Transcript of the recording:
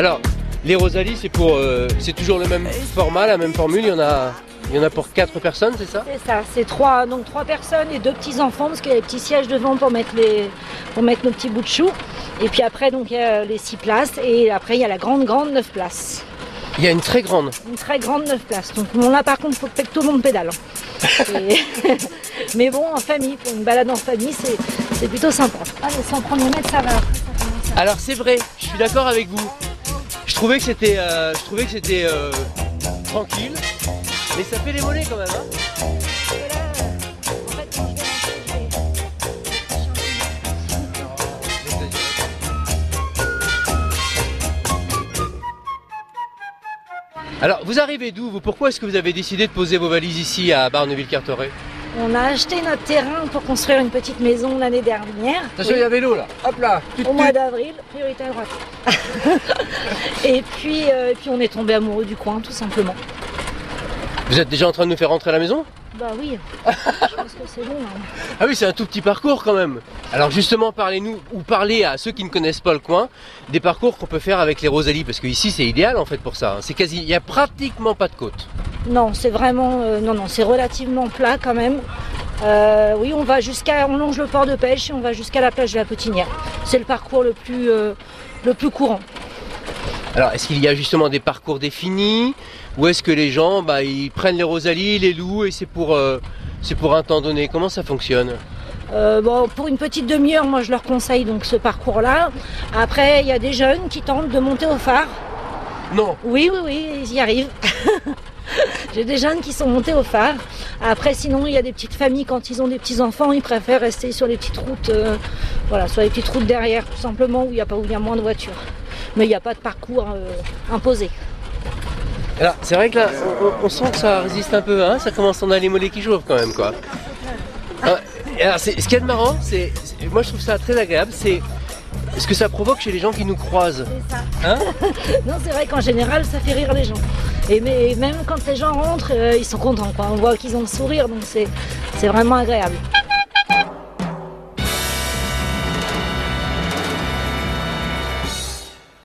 Alors, les Rosalie, c'est pour, euh, c'est toujours le même format, la même formule. Il y en a, il y en a pour quatre personnes, c'est ça? C'est ça, c'est trois, donc trois personnes et deux petits enfants parce qu'il y a les petits sièges devant pour mettre les, pour mettre nos petits bouts de choux. Et puis après, donc il y a les six places et après il y a la grande grande neuf places. Il y a une très grande. Une très grande neuf places. Donc bon, là par contre, faut que tout le monde pédale. hein. Et- Mais bon, en famille, pour une balade en famille, c'est c'est plutôt sympa. Allez, 100 premiers mètres, ça va. Alors c'est vrai, je suis d'accord avec vous. Je trouvais que c'était, euh, je trouvais que c'était euh, tranquille, mais ça fait les mollets quand même. hein. Alors vous arrivez d'où Pourquoi est-ce que vous avez décidé de poser vos valises ici à Barneville-Carteret? On a acheté notre terrain pour construire une petite maison l'année dernière. Attention, il y a vélo là. Hop là. Tut, Au mois d'avril, priorité à droite. et, puis, euh, et puis on est tombé amoureux du coin, tout simplement. Vous êtes déjà en train de nous faire rentrer à la maison? Bah oui, je pense que c'est bon. hein. Ah oui, c'est un tout petit parcours quand même. Alors justement, parlez-nous ou parlez à ceux qui ne connaissent pas le coin des parcours qu'on peut faire avec les Rosalies parce que ici c'est idéal en fait pour ça. hein. C'est quasi, il y a pratiquement pas de côte. Non, c'est vraiment, euh, non, non, c'est relativement plat quand même. Euh, oui, on va jusqu'à, on longe le port de pêche et on va jusqu'à la plage de la Potinière. C'est le parcours le plus, euh, le plus courant. Alors est-ce qu'il y a justement des parcours définis ou est-ce que les gens bah, ils prennent les Rosalies, les louent et c'est pour, c'est pour un temps donné? Comment ça fonctionne? Euh, bon, pour une petite demi-heure, moi je leur conseille donc ce parcours-là. Après, il y a des jeunes qui tentent de monter au phare. Non. Oui, oui, oui, ils y arrivent. J'ai des jeunes qui sont montés au phare. Après, sinon, il y a des petites familles, quand ils ont des petits-enfants, ils préfèrent rester sur les petites routes, euh, voilà, sur les petites routes derrière, tout simplement, où il y a, pas, où il y a moins de voitures. Mais il n'y a pas de parcours euh, imposé. Alors c'est vrai que là, on, sent que ça résiste un peu, hein ça commence, on a les mollets qui chauffent quand même quoi. Et alors, ce qu'il y a de marrant, c'est- moi je trouve ça très agréable, c'est ce que ça provoque chez les gens qui nous croisent. C'est ça. Hein non, c'est vrai qu'en général, ça fait rire les gens. Et mais, même quand les gens rentrent, euh, ils sont contents. Quoi. On voit qu'ils ont le sourire, donc c'est vraiment agréable.